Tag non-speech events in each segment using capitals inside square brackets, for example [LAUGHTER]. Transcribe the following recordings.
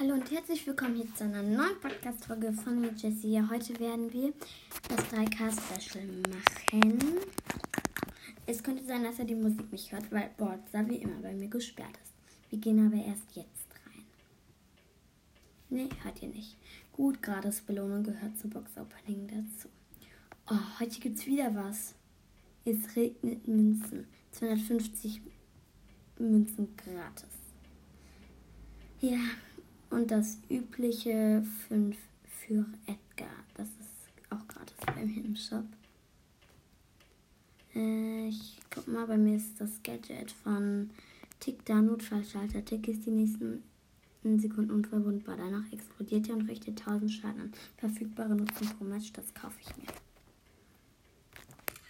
Hallo und herzlich willkommen hier zu einer neuen Podcast-Folge von mir, Jessie. Heute werden wir das 3K-Special machen. Es könnte sein, dass er die Musik nicht hört, weil Boardstar wie immer bei mir gesperrt ist. Wir gehen aber erst jetzt rein. Ne, hört ihr nicht. Gut, gratis Belohnung gehört zur Box-Opening dazu. Oh, heute gibt's wieder was. Es regnet Münzen. 250 Münzen gratis. Ja, und das übliche 5 für Edgar. Das ist auch gratis bei mir im Shop. Äh, ich guck mal, bei mir ist das Gadget von Tick da Notfallschalter. Tick ist die nächsten Sekunden unverwundbar. Danach explodiert er und richtet 1000 Schaden an. Verfügbare Nutzung pro Match, das kaufe ich mir.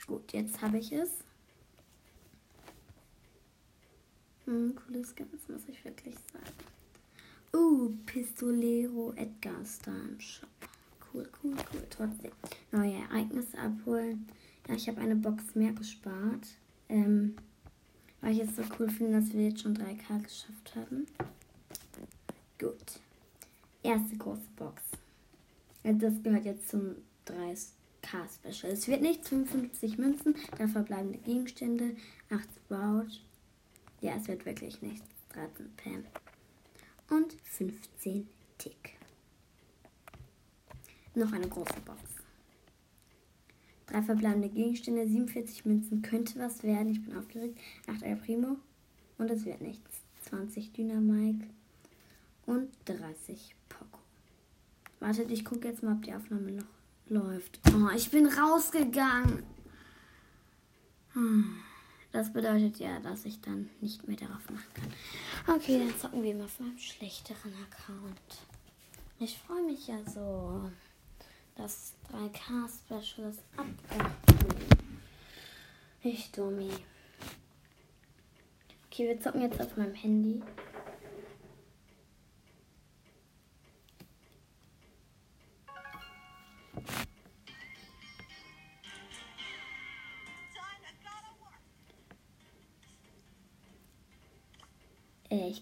Gut, jetzt habe ich es. Hm, cooles Ganz, muss ich wirklich sagen. Uh, Pistolero Edgar Star im Shop. Cool, cool, cool. Trotzdem. Neue Ereignisse abholen. Ja, ich habe eine Box mehr gespart. Ähm, weil ich es so cool finde, dass wir jetzt schon 3K geschafft haben. Gut. Erste große Box. Das gehört jetzt zum 3K Special. Es wird nicht 55 Münzen, da verbleibende Gegenstände, 8 Sprout. Ja, es wird wirklich nichts. 13 Pam und 15 Tick. Noch eine große Box. Drei verbleibende Gegenstände, 47 Münzen, könnte was werden. Ich bin aufgeregt. 8 El Primo und es wird nichts. 20 Dynamike und 30 Poco. Wartet, ich gucke jetzt mal, ob die Aufnahme noch läuft. Oh, ich bin rausgegangen. Hm. Das bedeutet ja, dass ich dann nicht mehr darauf machen kann. Okay, dann zocken wir mal auf meinem schlechteren Account. Ich freue mich ja so. Das 3K-Special ist abgehoben. Ich dummi. Okay, wir zocken jetzt auf meinem Handy.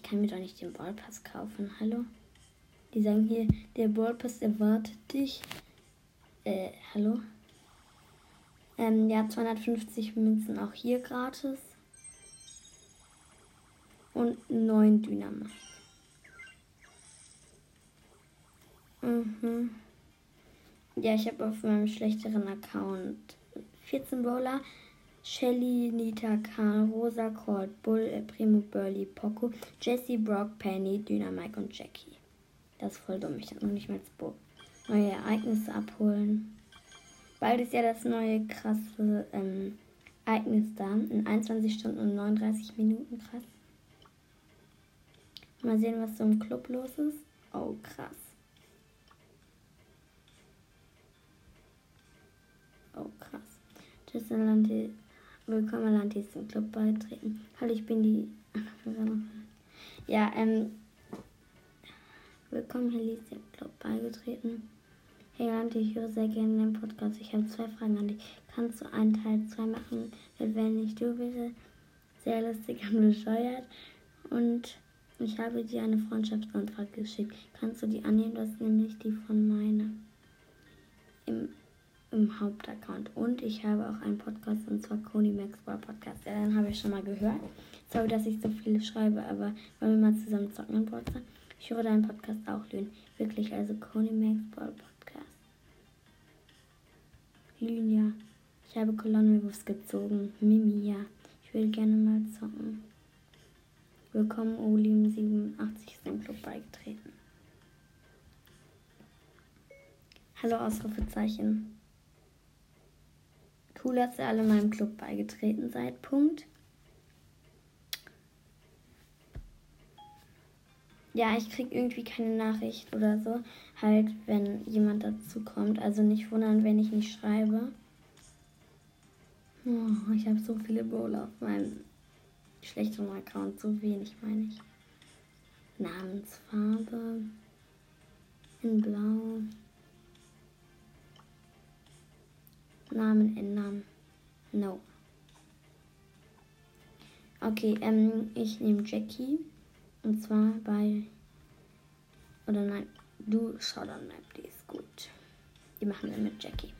Kann mir doch nicht den Ballpass kaufen. Hallo? Die sagen hier, der Ballpass erwartet dich. Äh, hallo? Ähm, ja, 250 Münzen auch hier gratis. Und 9 Dynamit. Mhm. Ja, ich habe auf meinem schlechteren Account 14 Bowler, Shelly, Nita, Khan, Rosa, Colt, Bull, Primo, Burley, Poco, Jesse, Brock, Penny, Dynamike und Jackie. Das ist voll dumm. Ich habe noch nicht mal das Bo neue Ereignisse abholen. Bald ist ja das neue krasse ähm, Ereignis da. In 21 Stunden und 39 Minuten. Krass. Mal sehen, was so im Club los ist. Oh, krass. Oh, krass. Gisselante Willkommen, Lantis, zum Club beitreten. Hallo, ich bin die. Ja, ähm. Willkommen, Herr Lies, dem Club beigetreten. Hey, Lanti, ich höre sehr gerne den Podcast. Ich habe zwei Fragen an dich. Kannst du einen Teil 2 machen, wenn ich du wäre? Sehr lustig und [LAUGHS] bescheuert. Und ich habe dir eine Freundschaftsanfrage geschickt. Kannst du die annehmen? Das ist nämlich die von meiner. Im im Hauptaccount. Und ich habe auch einen Podcast und zwar Coney Maxwell Podcast. Ja, den habe ich schon mal gehört. Sorry, dass ich so viele schreibe, aber wollen wir mal zusammen zocken im Podcast? Ich höre deinen Podcast auch, Lün. Wirklich, also Coney Maxwell Podcast. Lün, ja. Ich habe Kolonnenwurfs gezogen. Mimi, ja. Ich will gerne mal zocken. Willkommen, Olim87 ist dem Club beigetreten. Hallo, Ausrufezeichen. Cool, dass ihr alle meinem Club beigetreten seid. Punkt. Ja, ich kriege irgendwie keine Nachricht oder so. Halt, wenn jemand dazu kommt. Also nicht wundern, wenn ich nicht schreibe. Oh, ich habe so viele Bowler auf meinem schlechteren Account. So wenig, meine ich. Namensfarbe. In Blau. Namen ändern. No. Okay, ähm, ich nehme Jackie. Und zwar bei Oder nein, du Showdown Map, die ist gut. Die machen wir mit Jackie.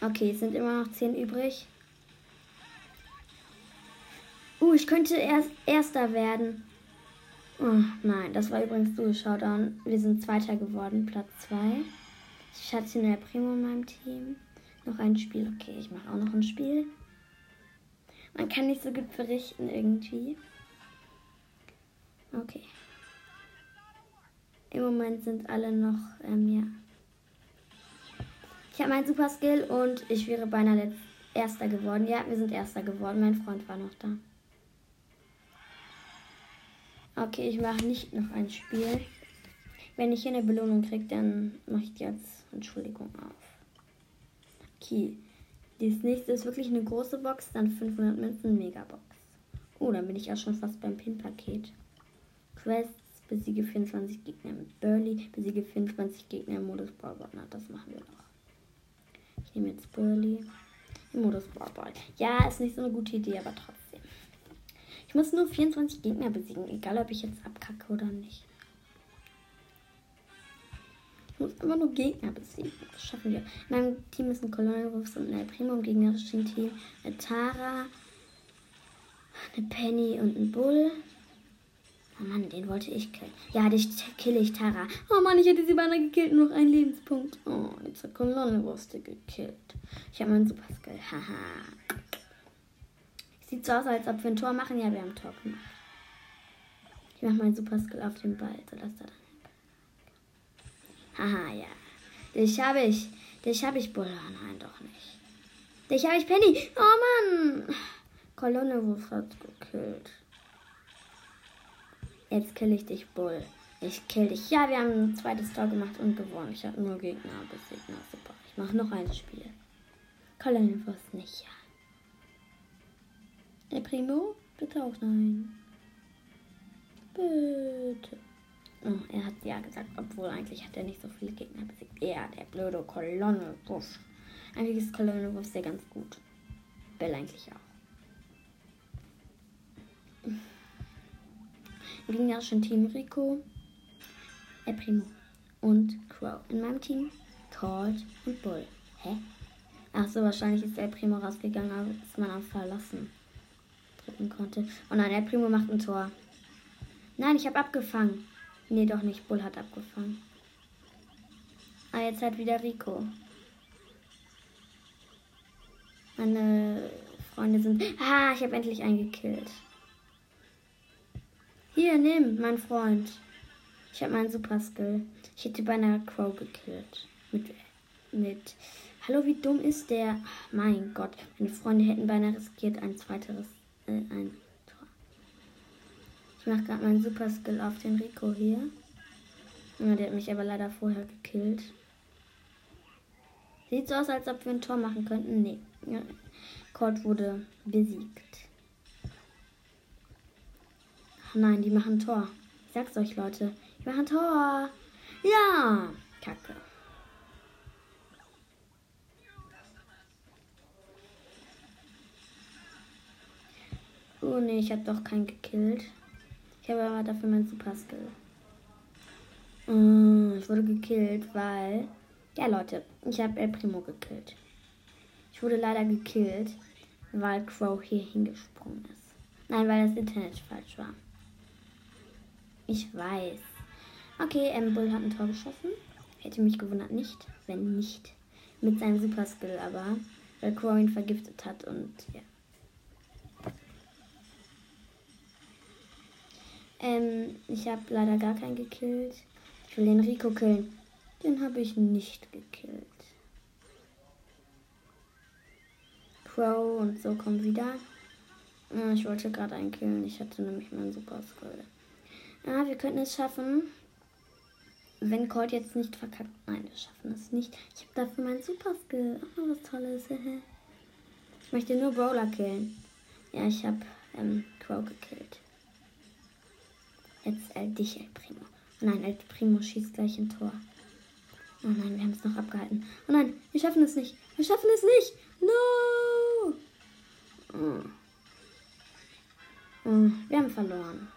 Okay, es sind immer noch 10 übrig. Uh, ich könnte erst Erster werden. Oh, nein, das war übrigens du, Showdown. Wir sind Zweiter geworden, Platz 2. Ich hatte eine Primo in meinem Team. Noch ein Spiel. Okay, ich mache auch noch ein Spiel. Man kann nicht so gut berichten irgendwie. Okay. Im Moment sind alle noch, ähm, ja. Ich habe meinen Super Skill und ich wäre beinahe Erster geworden. Ja, wir sind Erster geworden. Mein Freund war noch da. Okay, ich mache nicht noch ein Spiel. Wenn ich hier eine Belohnung kriege, dann mache ich als Entschuldigung auf. Okay. Das nächste ist wirklich eine große Box, dann 500 Münzen, Megabox. Oh, dann bin ich auch schon fast beim Pin-Paket. Quests, besiege 24 Gegner mit Burley, besiege 25 Gegner im Modus Brawlball. Na, das machen wir noch. Ich nehme jetzt Burley im Modus Brawlball. Ja, ist nicht so eine gute Idee, aber trotzdem. Ich muss nur 24 Gegner besiegen, egal ob ich jetzt abkacke oder nicht. Ich muss immer nur Gegner besiegen. Das schaffen wir. In meinem Team ist ein Kolonialwurf und ein Primo im gegnerischen Team. Eine Tara, eine Penny und ein Bull. Oh Mann, den wollte ich killen. Ja, dich kill ich, Tara. Oh Mann, ich hätte sie beinahe gekillt. Nur noch ein Lebenspunkt. Oh, jetzt hat Kolonnenwurst gekillt. Ich habe meinen Super Skill. Haha. Sieht so aus, als ob wir ein Tor machen. Ja, wir haben ein Tor gemacht. Ich mache meinen Super Skill auf den Ball, sodass da dann. Haha, ja. Dich habe ich. Dich habe ich, Bull. Oh, nein, doch nicht. Dich habe ich, Penny. Oh Mann. Kolonne Wurf hat gekillt. Jetzt kill ich dich, Bull. Ich kill dich. Ja, wir haben ein zweites Tor gemacht und gewonnen. Ich habe nur Gegner besiegt. Na super. Ich mache noch ein Spiel. Kolonne Wurf nicht, ja. Der Primo? Bitte auch nein. Bitte. Oh, er hat ja gesagt, obwohl eigentlich hat er nicht so viele Gegner besiegt. Er, der blöde Kolonne Wuff. Eigentlich ist Kolonne Wuff sehr ganz gut. Bell eigentlich auch. Im gegnerischen Team Rico, El Primo und Crow. In meinem Team Colt und Bull. Hä? Ach so, wahrscheinlich ist El Primo rausgegangen, aber ist man am Verlassen drücken konnte. Oh nein, der Primo macht ein Tor. Nein, ich habe abgefangen. Nee, doch nicht. Bull hat abgefangen. Ah, jetzt hat wieder Rico. Meine Freunde sind. Ah, ich habe endlich eingekillt. Hier, nimm, mein Freund. Ich habe meinen Super Skill. Ich hätte beinahe Crow gekillt. Mit. Mit. Hallo, wie dumm ist der? Mein Gott, meine Freunde hätten beinahe riskiert, ein zweiteres ein Tor. Ich mache gerade meinen Super Skill auf den Rico hier. Ja, der hat mich aber leider vorher gekillt. Sieht so aus, als ob wir ein Tor machen könnten. Nee. Ja. Colt wurde besiegt. nein, die machen Tor. Ich sag's euch, Leute. Die machen Tor. Ja. Kacke. Oh ne, ich habe doch keinen gekillt. Ich habe aber dafür meinen Super Skill. Mm, ich wurde gekillt, weil. Ja, Leute, ich habe El Primo gekillt. Ich wurde leider gekillt, weil Crow hier hingesprungen ist. Nein, weil das Internet falsch war. Ich weiß. Okay, M. Bull hat ein Tor geschossen. Hätte mich gewundert nicht, wenn nicht mit seinem Super Skill, aber weil Crow ihn vergiftet hat und ja. Ähm, ich habe leider gar keinen gekillt. Ich will den Rico killen. Den habe ich nicht gekillt. Crow und so kommen wieder. Ich wollte gerade einen killen. Ich hatte nämlich meinen Super Skull. Ja, wir könnten es schaffen. Wenn Colt jetzt nicht verkackt. Nein, wir schaffen es nicht. Ich habe dafür meinen Super Skill. Oh, was Tolles. [LAUGHS] ich möchte nur Brawler killen. Ja, ich habe ähm, Crow gekillt jetzt äh, dich, El Primo. Oh nein, El Primo schießt gleich ein Tor. Oh nein, wir haben es noch abgehalten. Oh nein, wir schaffen es nicht. Wir schaffen es nicht. No! Mm. Mm, wir haben verloren.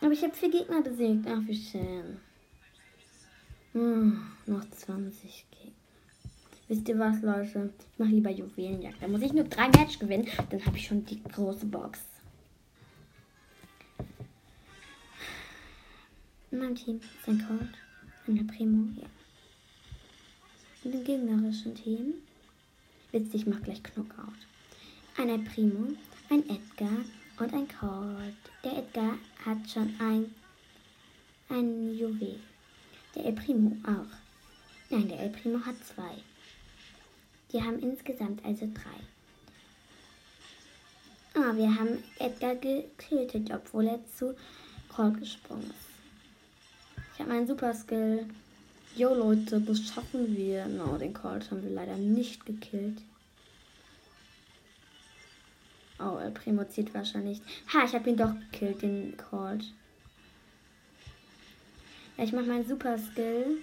Aber ich habe vier Gegner besiegt. Ach, wie schön. Mm, noch 20 Gegner. Wisst ihr was, Leute? Ich mache lieber Juwelenjagd. Da muss ich nur drei Match gewinnen. Dann habe ich schon die große Box. In meinem Team ist ein Cold, ein Primo, ja. Und im gegnerischen Team, witzig, ich mach gleich Knockout. Ein Primo, ein Edgar und ein Cold. Der Edgar hat schon ein, ein Juwel. Der El Primo auch. Nein, der El Primo hat zwei. Die haben insgesamt also drei. Ah, wir haben Edgar getötet, obwohl er zu Cold gesprungen ist. Ich habe meinen Super Skill. Jo Leute, das schaffen wir. No, den Colt haben wir leider nicht gekillt. Oh, El Primo zieht wahrscheinlich. Ha, ich habe ihn doch gekillt, den Colt. Ja, ich mache meinen Super Skill.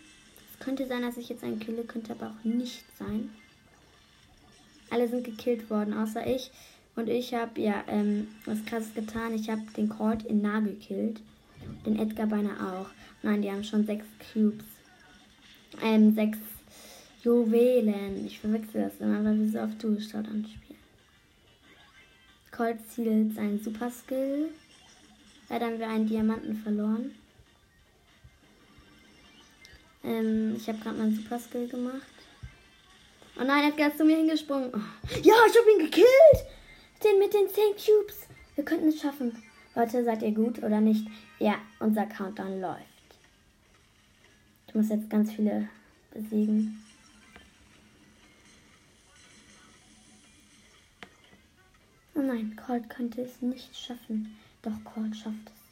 Es könnte sein, dass ich jetzt einen kille, könnte aber auch nicht sein. Alle sind gekillt worden, außer ich. Und ich habe ja ähm, was krasses getan. Ich habe den Colt in nah gekillt. Den Edgar beinahe auch. Nein, die haben schon sechs Cubes. Ähm, sechs Juwelen. Ich verwechsel das immer, weil wir so auf Duo-Start anspielen. Colt zielt seinen Super Skill. Leider haben wir einen Diamanten verloren. Ähm, ich habe gerade meinen Super Skill gemacht. Oh nein, Edgar ist zu mir hingesprungen. Oh. Ja, ich habe ihn gekillt! Den mit den 10 Cubes. Wir könnten es schaffen. Leute, seid ihr gut oder nicht? Ja, unser Countdown läuft. Ich muss jetzt ganz viele besiegen. Oh nein, Colt könnte es nicht schaffen. Doch Colt schafft es.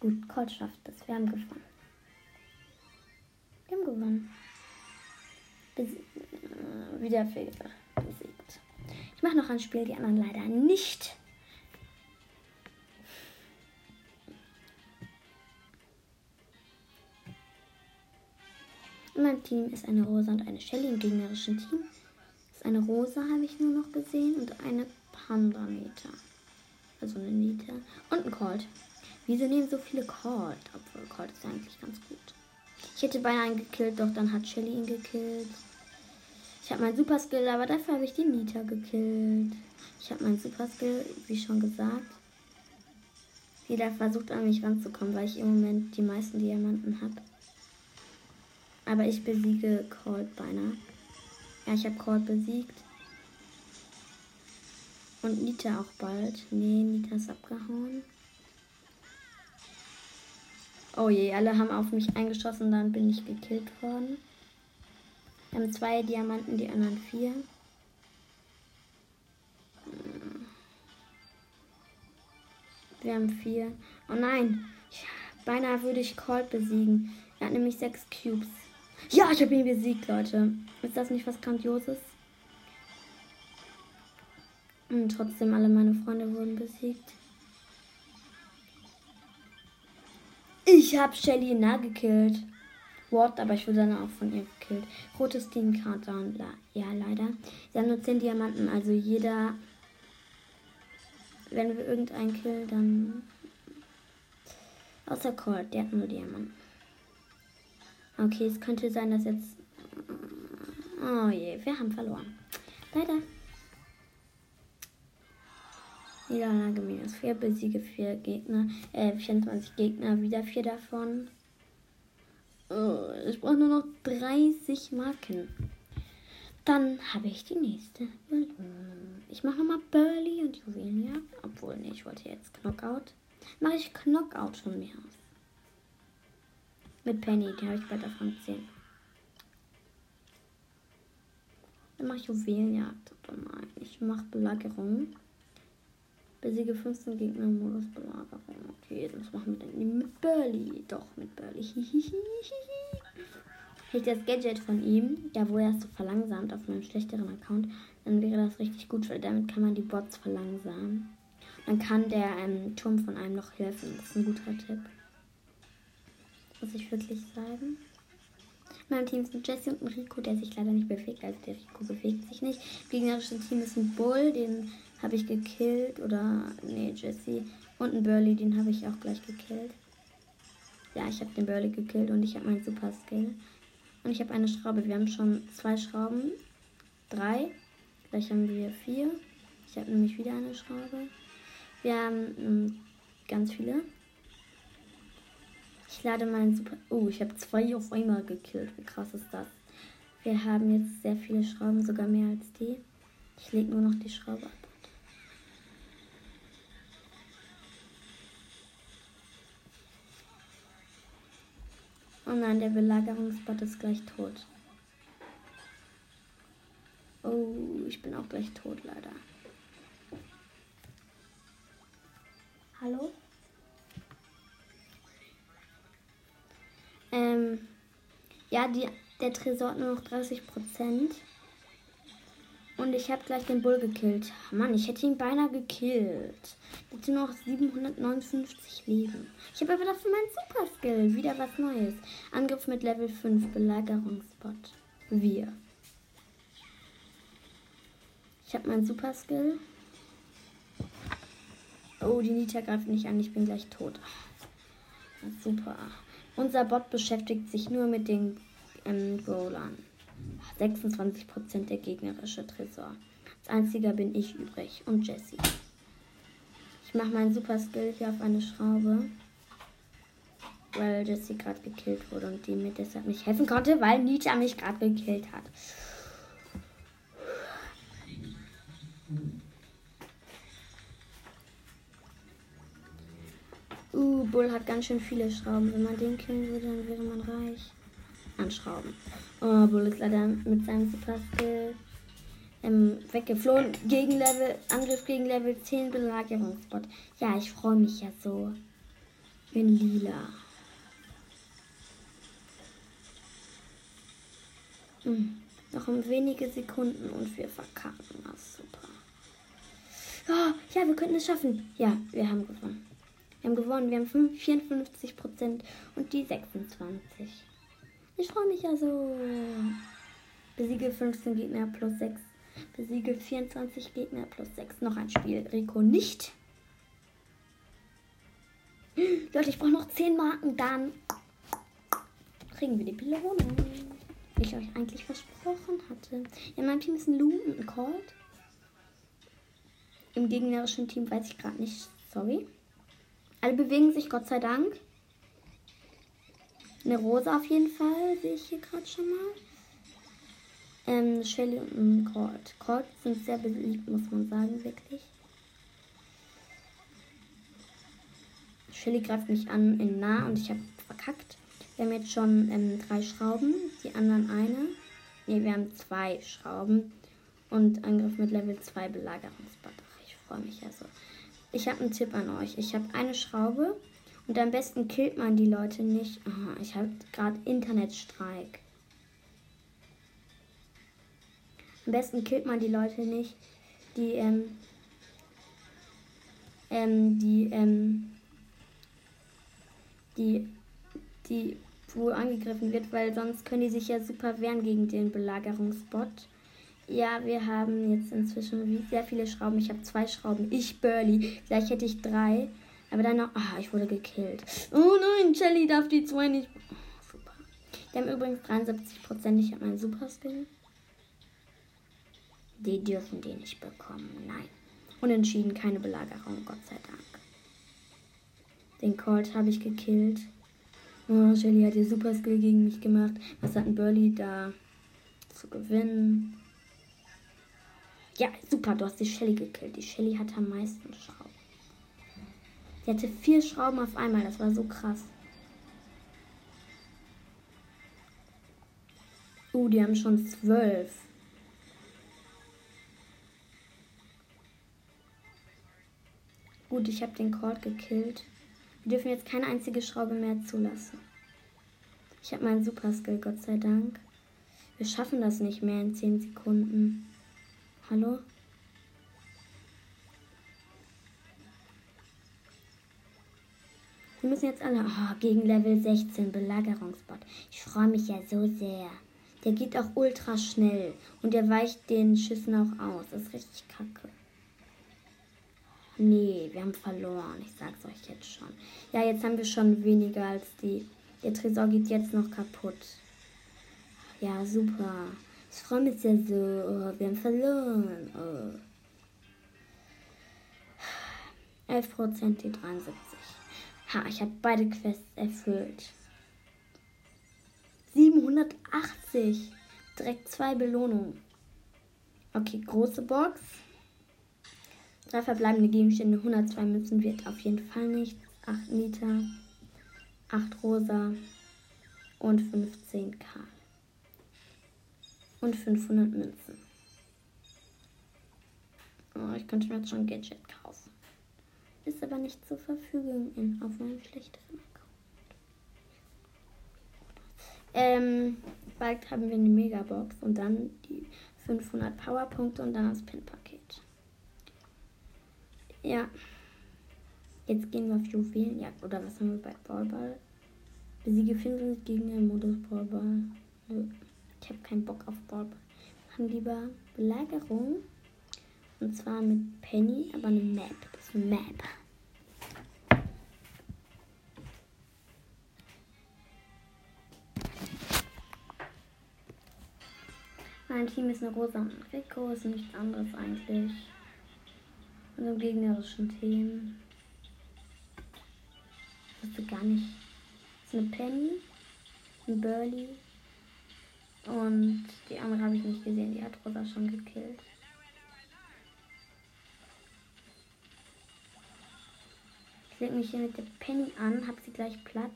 Gut, Colt schafft es. Wir haben gewonnen. Wir haben gewonnen. Bes äh, wieder Fehler besiegt. Ich mache noch ein Spiel, die anderen leider nicht. In meinem Team ist eine Rosa und eine Shelly. Im gegnerischen Team ist eine Rosa, habe ich nur noch gesehen, und eine Panda-Nita. Also eine Nita. Und ein Colt. Wieso nehmen so viele Colt? Obwohl Colt ist eigentlich ganz gut. Ich hätte beinahe einen gekillt, doch dann hat Shelly ihn gekillt. Ich habe meinen Super Skill, aber dafür habe ich die Nita gekillt. Ich habe meinen Super Skill, wie schon gesagt. Jeder versucht an mich ranzukommen, weil ich im Moment die meisten Diamanten habe. Aber ich besiege Colt beinahe. Ja, ich habe Colt besiegt. Und Nita auch bald. Nee, Nita ist abgehauen. Oh je, alle haben auf mich eingeschossen, dann bin ich gekillt worden. Wir haben zwei Diamanten, die anderen vier. Wir haben vier. Oh nein, beinahe würde ich Colt besiegen. Er hat nämlich sechs Cubes. Ja, ich habe ihn besiegt, Leute. Ist das nicht was Grandioses? Und trotzdem alle meine Freunde wurden besiegt. Ich habe Shelly nah gekillt. What? Aber ich wurde dann auch von ihr gekillt. Rotes Team Countdown. Ja, leider. Sie haben nur 10 Diamanten. Also jeder. Wenn wir irgendeinen killen, dann. Außer Colt, der hat nur Diamanten. Okay, es könnte sein, dass jetzt. Oh je, wir haben verloren. Leider. Niederlage minus 4, besiege 4 Gegner, äh, 24 Gegner, wieder 4 davon. Oh, ich brauche nur noch 30 Marken. Dann habe ich die nächste. Ich mache nochmal Burley und Juwelia. Obwohl, nee, ich wollte jetzt Knockout. Mache ich Knockout von mir aus. Mit Penny, die habe ich bald davon 10. Dann mache ich Juwelenjagd. Oder nein, ich mache Belagerung. Besiege 15 Gegner im Modus Belagerung. Okay, das machen wir dann mit Burley. Doch, mit Burley. [LAUGHS] Hätte das Gadget von ihm, wo er ist so verlangsamt auf meinem schlechteren Account, dann wäre das richtig gut, weil damit kann man die Bots verlangsamen. Dann kann der ähm, Turm von einem noch helfen. Das ist ein guter Tipp muss ich wirklich sagen. In meinem Team sind Jesse und ein Rico, der sich leider nicht bewegt. Also der Rico bewegt sich nicht. Im Team ist ein Bull, den habe ich gekillt. Oder, nee, Jesse. Und ein Burley, den habe ich auch gleich gekillt. Ja, ich habe den Burley gekillt und ich habe meinen Super Skill. Und ich habe eine Schraube. Wir haben schon zwei Schrauben. Drei. Gleich haben wir vier. Ich habe nämlich wieder eine Schraube. Wir haben ähm, ganz viele. Ich lade meinen Super. Oh, ich habe zwei auf einmal gekillt. Wie krass ist das? Wir haben jetzt sehr viele Schrauben, sogar mehr als die. Ich lege nur noch die Schraube ab. Oh nein, der Belagerungsbot ist gleich tot. Oh, ich bin auch gleich tot, leider. Hallo? Ähm, ja, die, der Tresor hat nur noch 30 Prozent. Und ich habe gleich den Bull gekillt. Mann, ich hätte ihn beinahe gekillt. Nur noch 759 Leben. Ich habe aber dafür meinen Super Skill. Wieder was Neues. Angriff mit Level 5. Belagerungsbot. Wir. Ich habe meinen Super Skill. Oh, die Nita greift nicht an. Ich bin gleich tot. Super. Unser Bot beschäftigt sich nur mit den ähm, Brawlern. 26% der gegnerische Tresor. Als einziger bin ich übrig und Jessie. Ich mache meinen Super Skill hier auf eine Schraube. Weil Jessie gerade gekillt wurde und die mir deshalb nicht helfen konnte, weil Nita mich gerade gekillt hat. Uh, Bull hat ganz schön viele Schrauben. Wenn man den killen würde, dann wäre man reich. Anschrauben. Oh, Bull ist leider mit seinem Super Skill ähm, weggeflohen. Gegen Level, Angriff gegen Level 10 Belagerungsbot. Ja, ich freue mich ja so. Bin lila. Hm. Noch um wenige Sekunden und wir verkacken. Das super. Oh, ja, wir könnten es schaffen. Ja, wir haben gewonnen. Wir haben gewonnen. Wir haben 54% und die 26. Ich freue mich ja so. Besiege 15 Gegner plus 6. Besiege 24 Gegner plus 6. Noch ein Spiel. Rico nicht. [GASPS] Leute, ich brauche noch 10 Marken. Dann kriegen wir die Belohnung. Wie ich euch eigentlich versprochen hatte. In meinem Team ist ein Lou und ein Colt. Im gegnerischen Team weiß ich gerade nicht. Sorry. Alle bewegen sich, Gott sei Dank. Eine Rose auf jeden Fall, sehe ich hier gerade schon mal. Ähm, Shelly und ein Colt. Colt sind sehr beliebt, muss man sagen, wirklich. Shelly greift mich an in nah und ich habe verkackt. Wir haben jetzt schon ähm, drei Schrauben, die anderen eine. Ne, wir haben zwei Schrauben und Angriff mit Level 2 Belagerungsbad. Ich freue mich ja so. Ich habe einen Tipp an euch. Ich habe eine Schraube und am besten killt man die Leute nicht. Aha, ich habe gerade Internetstreik. Am besten killt man die Leute nicht, die, ähm, ähm, die, ähm, die, die, wo angegriffen wird, weil sonst können die sich ja super wehren gegen den Belagerungsbot. Ja, wir haben jetzt inzwischen sehr viele Schrauben. Ich habe zwei Schrauben. Ich, Burley. Gleich hätte ich drei. Aber dann noch. Ah, ich wurde gekillt. Oh nein, Shelly darf die zwei nicht. Oh, super. Die haben übrigens 73%. Ich habe meinen Super Skill. Die dürfen die nicht bekommen. Nein. Unentschieden, keine Belagerung, Gott sei Dank. Den Colt habe ich gekillt. Oh, Shelly hat ihr Super Skill gegen mich gemacht. Was hat ein Burley da zu gewinnen? Ja, super, du hast die Shelly gekillt. Die Shelly hat am meisten Schrauben. Sie hatte vier Schrauben auf einmal. Das war so krass. Uh, die haben schon zwölf. Gut, ich habe den Cord gekillt. Wir dürfen jetzt keine einzige Schraube mehr zulassen. Ich habe meinen Super Skill, Gott sei Dank. Wir schaffen das nicht mehr in 10 Sekunden. Hallo? Wir müssen jetzt alle. Oh, gegen Level 16 Belagerungsbot. Ich freue mich ja so sehr. Der geht auch ultra schnell. Und der weicht den Schüssen auch aus. Das ist richtig kacke. Nee, wir haben verloren. Ich sag's euch jetzt schon. Ja, jetzt haben wir schon weniger als die. Der Tresor geht jetzt noch kaputt. Ja, super. Ich freue mich sehr so. Oh, wir haben verloren. Oh. 11% die 73. Ha, ich habe beide Quests erfüllt. 780. Direkt zwei Belohnungen. Okay, große Box. Drei verbleibende Gegenstände, 102 Münzen wird auf jeden Fall nicht. 8 Nita, 8 Rosa und 15 K. Und 500 Münzen. Oh, ich könnte mir jetzt schon Gadget kaufen. Ist aber nicht zur Verfügung in, auf meinem schlechteren Account. Ähm, bald haben wir eine Megabox und dann die 500 Powerpunkte und dann das Pin-Paket. Ja. Jetzt gehen wir auf Juwelenjagd. Oder was haben wir bei Ballball? Besiege finden gegen den Modus Ballball. Ich habe keinen Bock auf Ballball. Wir haben lieber Belagerung. Und zwar mit Penny, aber eine Map. Das ist eine Map. Mein Team ist eine rosa und ein Rico, ist nichts anderes eigentlich. Und im gegnerischen Team. Ich wusste gar nicht. Ist eine Penny, ein Burley und die andere habe ich nicht gesehen, die hat Rosa schon gekillt. Ich leg mich hier mit der Penny an, hab sie gleich platt.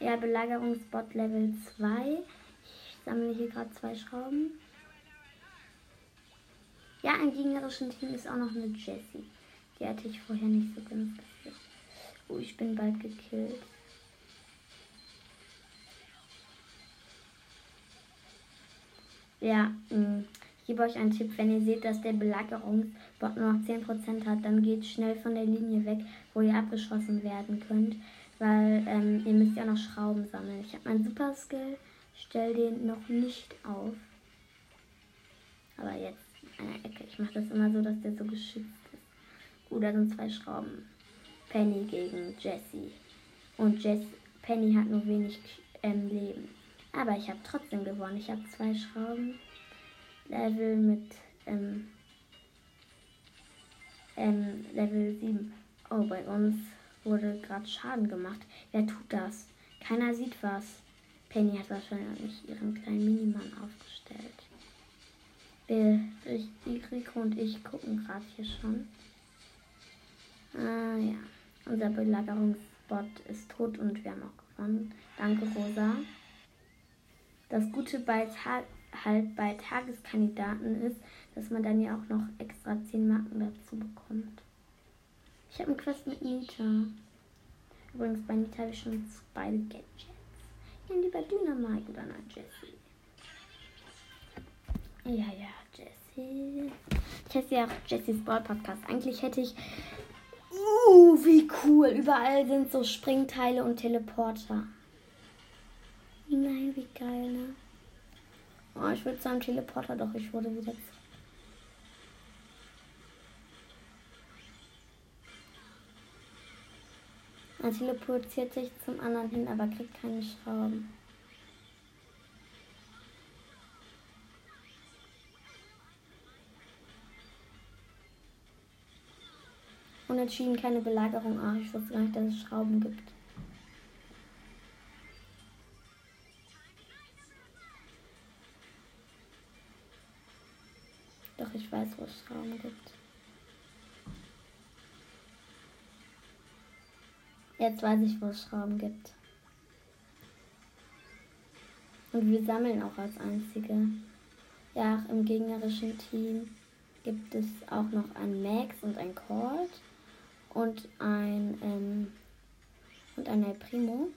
Ja, Belagerungsbot Level 2 sammle hier gerade zwei Schrauben. Ja, im gegnerischen Team ist auch noch eine Jessie. Die hatte ich vorher nicht so ganz. Oh, ich bin bald gekillt. Ja, mm, ich gebe euch einen Tipp. Wenn ihr seht, dass der Belagerungsbot nur noch 10% hat, dann geht schnell von der Linie weg, wo ihr abgeschossen werden könnt. Weil ähm, ihr müsst ja noch Schrauben sammeln. Ich habe meinen Super Skill stell den noch nicht auf. Aber jetzt in einer Ecke. Ich mache das immer so, dass der so geschützt ist. Gut, da sind zwei Schrauben. Penny gegen Jessie. Und Jess Penny hat nur wenig ähm, Leben. Aber ich habe trotzdem gewonnen. Ich habe zwei Schrauben. Level mit ähm, ähm, Level 7. Oh, bei uns wurde gerade Schaden gemacht. Wer tut das? Keiner sieht was. Penny hat wahrscheinlich ihren kleinen Minimann aufgestellt. Wir, ich, Rico und ich gucken gerade hier schon. Ah ja, unser Belagerungsbot ist tot und wir haben auch gewonnen. Danke, Rosa. Das Gute bei halt bei Tageskandidaten ist, dass man dann ja auch noch extra 10 Marken dazu bekommt. Ich habe eine Quest mit Nita. Übrigens, bei Nita habe ich schon beide Gadgets. Nimm lieber Dynamite oder nein, Jessie. Ja, ja, Jessie. Ich hätte ja auch Jessies Brawl Podcast. Eigentlich hätte ich. Uh, wie cool. Überall sind so Springteile und Teleporter. Nein, wie geil, ne? Oh, ich würde sagen Teleporter, doch ich wurde wieder Er teleportiert sich zum anderen hin, aber kriegt keine Schrauben. Unentschieden keine Belagerung. Ach, ich wusste gar nicht, dass es Schrauben gibt. Doch ich weiß, wo es Schrauben gibt. Jetzt weiß ich, wo es Schrauben gibt. Und wir sammeln auch als einzige. Ja, im gegnerischen Team gibt es auch noch ein Max und ein Colt und ein ähm, und ein El Primo.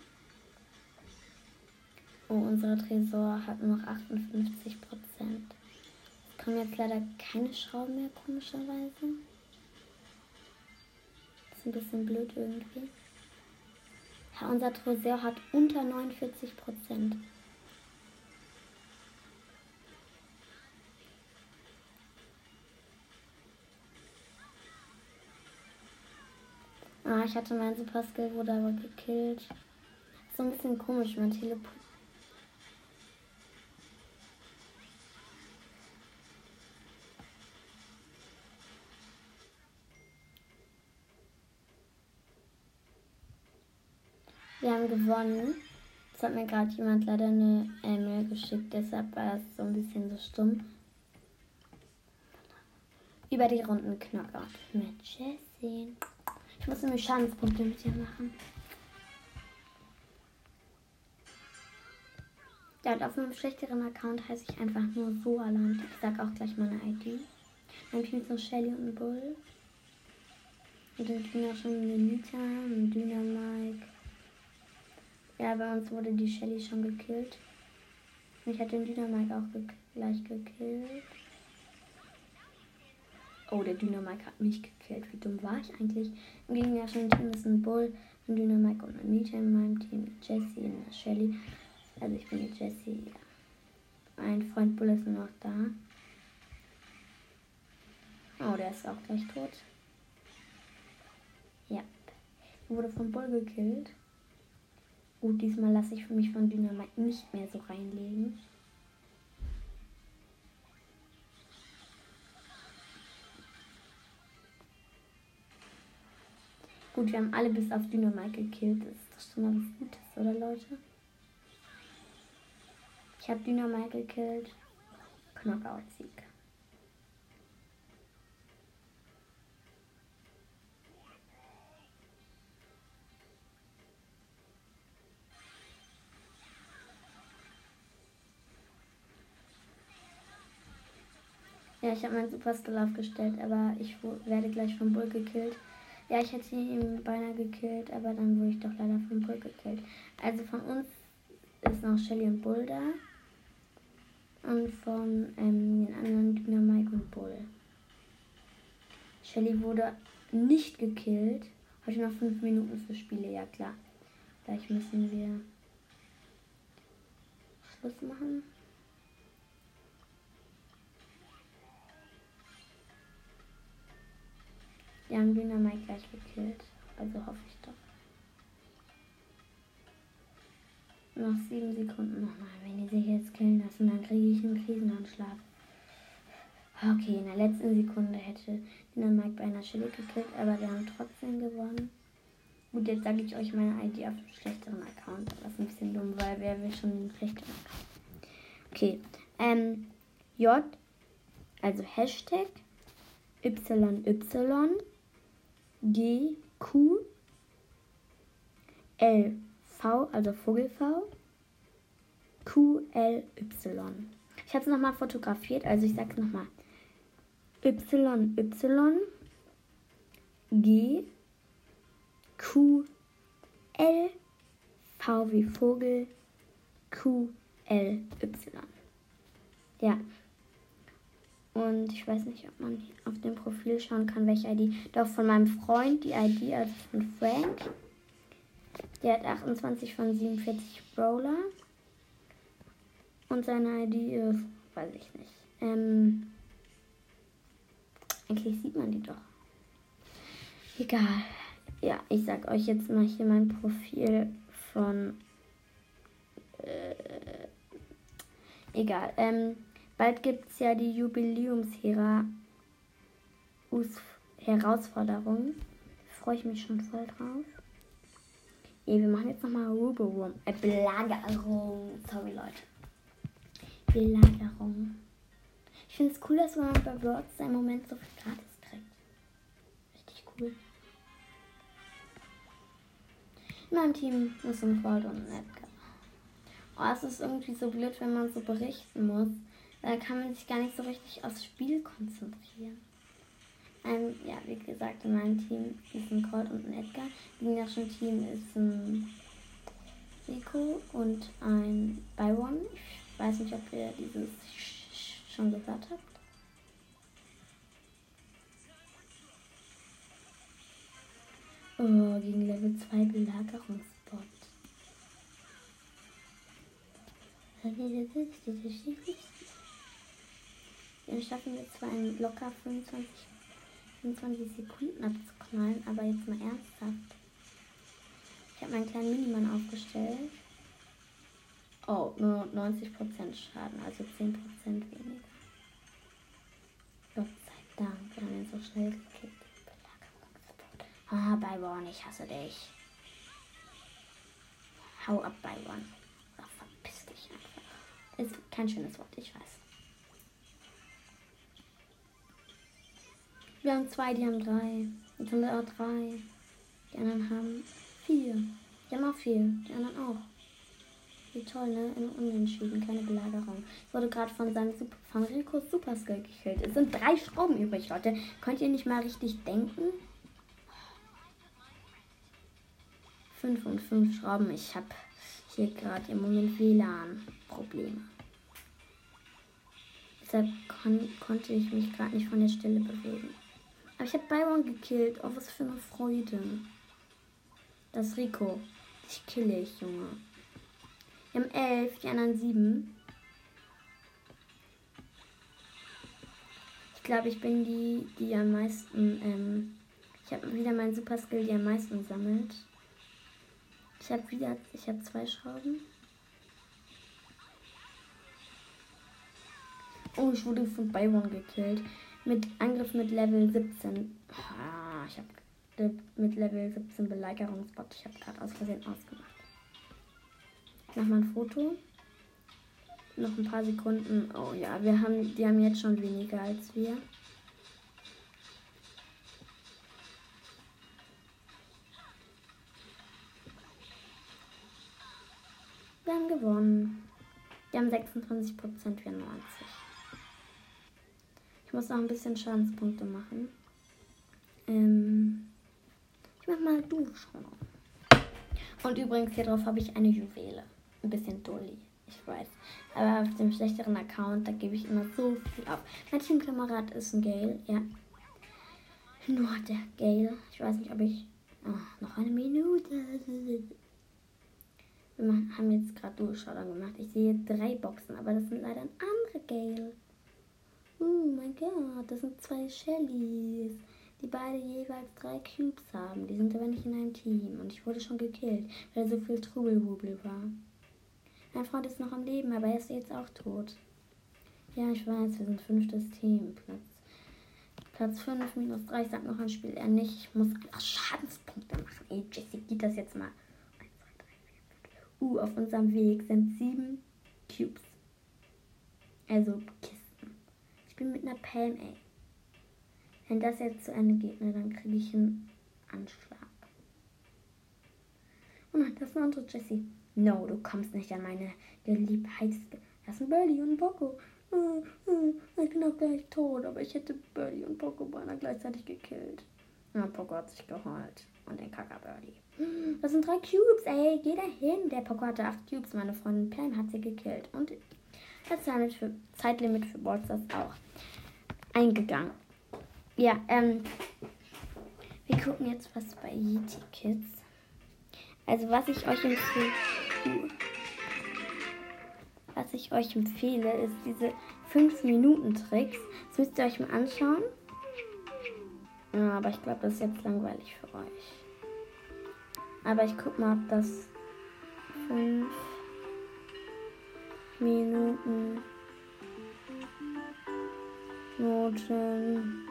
Oh, unser Tresor hat noch 58 Prozent haben jetzt leider keine Schrauben mehr, komischerweise. Das ist ein bisschen blöd irgendwie. Ja, unser Tresor hat unter 49 Prozent. Ah, ich hatte meinen Super Skill, wurde aber gekillt. So ein bisschen komisch, man teleport gewonnen. Es hat mir gerade jemand leider eine E-Mail geschickt, deshalb war es so ein bisschen so stumm. Über die Runden Knockout mit Jessie. Ich muss nämlich Schadenspunkte mit ihr machen. Ja, und auf einem schlechteren Account heiße ich einfach nur so allein. Ich sag auch gleich meine ID. Dann Team ist noch Shelly und Bull. Und dann bin auch schon eine Nita, ein Dynamike. Ja, bei uns wurde die Shelly schon gekillt. Mich hat den Dynamike auch ge gleich gekillt. Oh, der Dynamike hat mich gekillt. Wie dumm war ich eigentlich? Im gegnerischen Team ist ein Bull, ein Dynamike und ein Nita in meinem Team. Jessie und Shelly. Also ich bin die Jessie. Ja. Mein Freund Bull ist noch da. Oh, der ist auch gleich tot. Ja. Wurde vom Bull gekillt. Gut, diesmal lasse ich für mich von Dynamite nicht mehr so reinlegen. Gut, wir haben alle bis auf Dynamite gekillt. Das ist doch schon mal was Gutes, oder Leute? Ich habe Dynamite gekillt. Knockout-Sieg. Ja, ich habe meinen Super Skill aufgestellt, aber ich werde gleich vom Bull gekillt. Ja, ich hätte ihn beinahe gekillt, aber dann wurde ich doch leider vom Bull gekillt. Also von uns ist noch Shelly und Bull da. Und von ähm, den anderen Dina Mike und Bull. Shelly wurde nicht gekillt. Heute noch fünf Minuten für Spiele, ja klar. Gleich müssen wir Schluss machen. Wir haben Dynamite gleich gekillt. Also hoffe ich doch. Noch sieben Sekunden nochmal. Wenn die sich jetzt killen lassen, dann kriege ich einen Krisenanschlag. Okay, in der letzten Sekunde hätte Dynamite bei einer Chili gekillt, aber wir haben trotzdem gewonnen. Gut, jetzt sage ich euch meine ID auf einem schlechteren Account. Das ist ein bisschen dumm, weil wer will schon einen schlechteren Account? Okay. Ähm, J, also Hashtag YY G, Q, L, V, also Vogel V, Q, L, Y. Ich habe es nochmal fotografiert, also ich sage es nochmal. Y, Y, G, Q, L, V wie Vogel, Q, L, Y. Ja, und ich weiß nicht, ob man auf dem Profil schauen kann, welche ID. Doch von meinem Freund die ID, also von Frank. Der hat 28 von 47 Brawler. Und seine ID ist, weiß ich nicht. Ähm, eigentlich sieht man die doch. Egal. Ja, ich sag euch jetzt mal hier mein Profil von. Äh, egal. Ähm, Bald gibt es ja die Jubiläums-Herausforderung. Freue ich mich schon voll drauf. Nee, wir machen jetzt nochmal Rubo Äh, Belagerung. Sorry, Leute. Belagerung. Ich finde es cool, dass man bei Words im Moment so viel gratis kriegt. Richtig cool. In meinem Team ist ein Cold und ein Edgar. Oh, es ist irgendwie so blöd, wenn man so berichten muss. Da kann man sich gar nicht so richtig aufs Spiel konzentrieren. Ähm, ja, wie gesagt, in meinem Team ist ein Colt und ein Edgar. Im gegnerischen Team ist ein Rico und ein Byron. Ich weiß nicht, ob ihr dieses schon gehört habt. Oh, gegen Level 2 Belagerungsbot. Den schaffen wir zwar in locker 25, 25 Sekunden abzukommen. nein, aber jetzt mal ernsthaft. Ich habe meinen kleinen Minimann aufgestellt. Oh, nur 90% Schaden, also 10% weniger. Gott sei Dank, wir haben ihn so schnell gekickt. Ah, Byron, ich hasse dich. Hau ab, Byron. Ach, verpiss dich einfach. Ist kein schönes Wort, ich weiß. Wir haben zwei, die haben drei. Jetzt haben wir auch drei. Die anderen haben vier. Die haben auch vier. Die anderen auch. Wie toll, ne? Im Unentschieden, keine Belagerung. Ich wurde gerade von seinem Super, von Ricos Superskill gekillt. Es sind drei Schrauben übrig, Leute. Könnt ihr nicht mal richtig denken? Fünf und fünf Schrauben. Ich habe hier gerade im Moment WLAN-Probleme. Deshalb kon konnte ich mich gerade nicht von der Stelle bewegen. Aber ich habe Byron gekillt. Oh, was für eine Freude. Das ist Rico. Ich kille ich, Junge. Wir haben elf, die anderen sieben. Ich glaube, ich bin die, die am meisten. Ähm, ich habe wieder meinen Super Skill, die am meisten sammelt. Ich habe wieder. Ich habe zwei Schrauben. Oh, ich wurde von Byron gekillt. Mit Angriff mit Level 17. Ah, ich habe mit Level 17 Belagerungsbot. Ich habe gerade aus Versehen ausgemacht. Ich mach mal ein Foto. Noch ein paar Sekunden. Oh ja, wir haben, die haben jetzt schon weniger als wir. Wir haben gewonnen. Wir haben 26 Prozent, wir 90. Ich muss noch ein bisschen Schadenspunkte machen. Ähm, ich mach mal Duschraum. Und übrigens hier drauf habe ich eine Juwele. Ein bisschen dulli, ich weiß. Aber auf dem schlechteren Account, da gebe ich immer so viel auf. Mein Teamkamerad ist ein Gale, ja. Nur der Gale. Ich weiß nicht, ob ich... Oh, noch eine Minute. Wir haben jetzt gerade Durchschauer gemacht. Ich sehe drei Boxen, aber das sind leider andere Gale. Oh mein Gott, das sind zwei Shellys, die beide jeweils drei Cubes haben. Die sind aber nicht in einem Team. Und ich wurde schon gekillt, weil so viel Trubelwubel war. Mein Freund ist noch am Leben, aber er ist jetzt auch tot. Ja, ich weiß, wir sind fünftes Team. Platz, Platz 5 minus 3. Ich sag noch ein Spiel er nicht. Ich muss einfach Schadenspunkte machen. Ey, Jesse, geht das jetzt mal. 1, 2, 3, 4, 5. Uh, auf unserem Weg sind sieben Cubes. Also Kisten bin mit einer Palm, ey. Wenn das jetzt zu Ende geht, ne, dann kriege ich einen Anschlag. Oh nein, das ist eine andere Jessie. No, du kommst nicht an meine Geliebtheitste. Das sind Birdie und Poco. Äh, äh, ich bin auch gleich tot, aber ich hätte Birdie und Poco beinahe gleichzeitig gekillt. Ja, Poco hat sich geheult. Und den Kacker Birdie. Das sind drei Cubes, ey. Geh da hin. Der Poco hatte acht Cubes. Meine Freundin Pam hat sie gekillt. Und Zeitlimit für, Zeitlimit für Ballstars auch eingegangen. Ja, ähm, wir gucken jetzt was bei Yeti Kids. Also was ich euch empfehle, was ich euch empfehle, ist diese 5 Minuten Tricks. Das müsst ihr euch mal anschauen. Ja, aber ich glaube, das ist jetzt langweilig für euch. Aber ich guck mal, ob das 5 Minuten Noten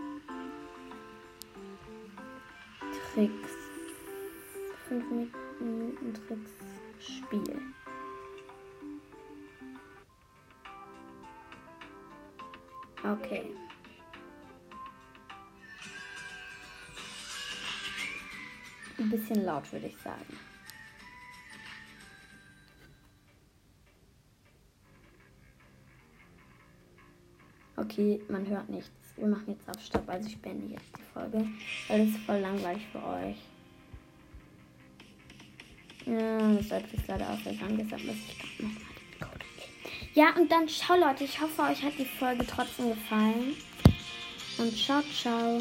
Tricks 5 Minuten Tricks Spiel. Okay. Ein bisschen laut würde ich sagen. Okay, man hört nichts. Wir machen jetzt auf Stopp, also ich beende jetzt die Folge, weil es voll langweilig für euch. Ja, das sollte ich leider auch sagen, deshalb muss ich noch mal den Code geben. Ja, und dann ciao Leute, ich hoffe, euch hat die Folge trotzdem gefallen. Und ciao, ciao.